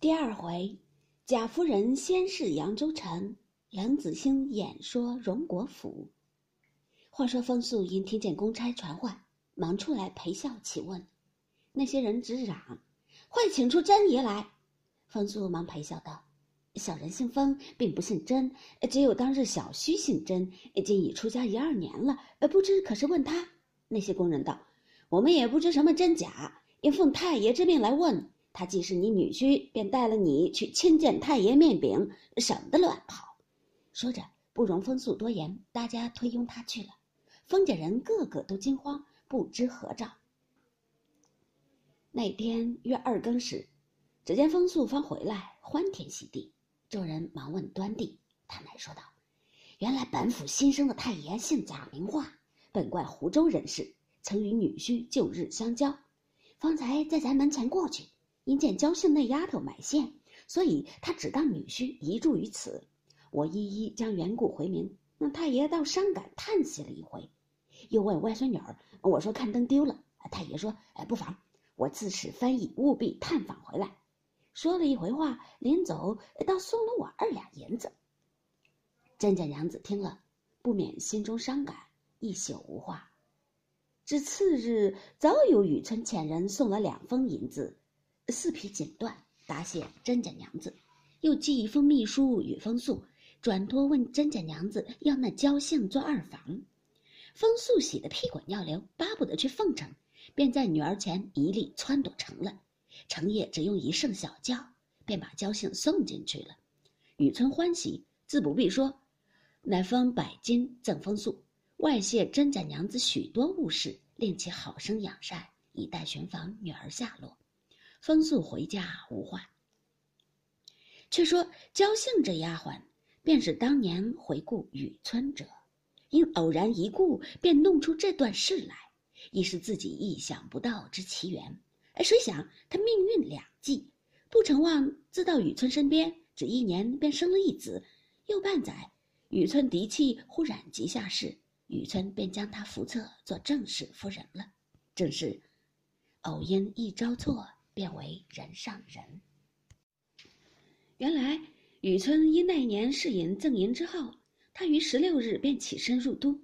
第二回，贾夫人先是扬州城，冷子兴演说荣国府。话说风素因听见公差传唤，忙出来陪笑起问。那些人直嚷：“快请出真爷来！”风素忙陪笑道：“小人姓风，并不姓甄，只有当日小婿姓甄，今已出家一二年了，呃不知可是问他？”那些工人道：“我们也不知什么真假，应奉太爷之命来问。”他既是你女婿，便带了你去亲见太爷面禀，省得乱跑。说着，不容风素多言，大家推拥他去了。风家人个个都惊慌，不知何兆。那天约二更时，只见风素方回来，欢天喜地。众人忙问端地，他乃说道：“原来本府新生的太爷姓贾名化，本贯湖州人士，曾与女婿旧日相交，方才在咱门前过去。”因见焦姓那丫头买线，所以他只当女婿移住于此。我一一将缘故回明，那太爷倒伤感叹息了一回，又问外孙女儿：“我说看灯丢了。”太爷说：“哎，不妨，我自使翻译，务必探访回来。”说了一回话，临走倒送了我二两银子。甄家娘子听了，不免心中伤感，一宿无话。至次日，早有雨村遣人送了两封银子。四匹锦缎答谢甄家娘子，又寄一封密书与风素，转托问甄家娘子要那焦姓做二房。风素喜得屁滚尿流，巴不得去奉承，便在女儿前一力撺掇成了。成夜只用一声小叫，便把焦姓送进去了。雨村欢喜，自不必说，乃封百金赠风素，外谢甄家娘子许多物事，令其好生养善，以待寻访女儿下落。风速回家无话。却说焦姓这丫鬟，便是当年回顾雨村者，因偶然一顾，便弄出这段事来，亦是自己意想不到之奇缘。哎，谁想他命运两际，不成望自到雨村身边，只一年便生了一子。又半载，雨村嫡妻忽染疾下世，雨村便将她扶册做正室夫人了。正是偶因一朝错。变为人上人。原来雨村因那一年试银赠银之后，他于十六日便起身入都，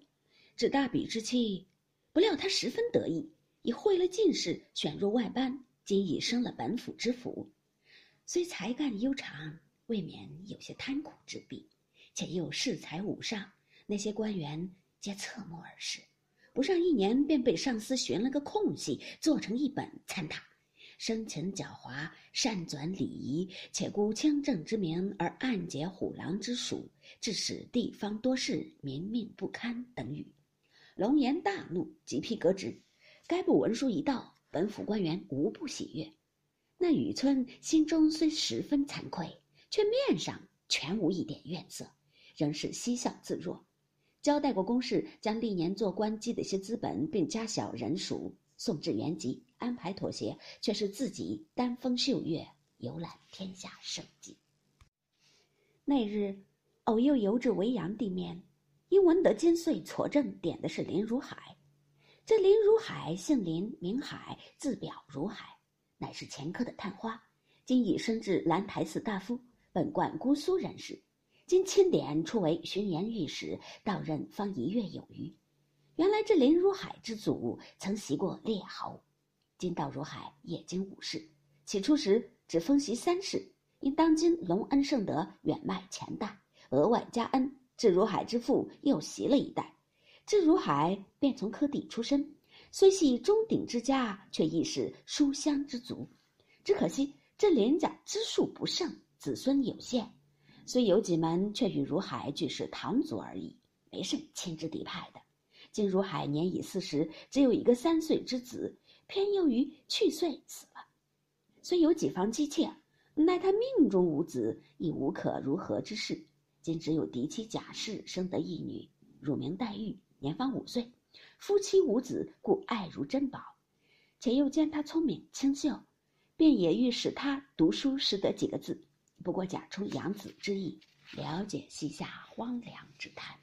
至大比之期，不料他十分得意，已会了进士，选入外班，今已升了本府知府。虽才干悠长，未免有些贪苦之弊，且又恃才武上，那些官员皆侧目而视，不上一年便被上司寻了个空隙，做成一本参他。生前狡猾，善转礼仪，且沽清正之名而暗结虎狼之属，致使地方多事，民命不堪等语。龙颜大怒，即批革职。该部文书一到，本府官员无不喜悦。那雨村心中虽十分惭愧，却面上全无一点怨色，仍是嬉笑自若。交代过公事，将历年做官积的一些资本，并加小人数。送至原籍，安排妥协，却是自己丹峰秀月，游览天下胜迹。那日，偶又游至维扬地面，因闻得金穗撮正点的是林如海。这林如海姓林，名海，字表如海，乃是前科的探花，今已升至兰台寺大夫，本贯姑苏人士。今钦点出为巡盐御史，到任方一月有余。原来这林如海之祖曾袭过列侯，今到如海也经五世。起初时只封袭三世，因当今隆恩圣德远迈前代，额外加恩，至如海之父又袭了一代。至如海便从科第出身，虽系中鼎之家，却亦是书香之族。只可惜这林家支数不盛，子孙有限，虽有几门，却与如海俱是堂族而已，没甚亲之敌派的。金如海年已四十，只有一个三岁之子，偏又于去岁死了。虽有几房姬妾，奈他命中无子，亦无可如何之事。今只有嫡妻贾氏生得一女，乳名黛玉，年方五岁，夫妻无子，故爱如珍宝。且又见他聪明清秀，便也欲使他读书识得几个字。不过假充养子之意，了解膝下荒凉之叹。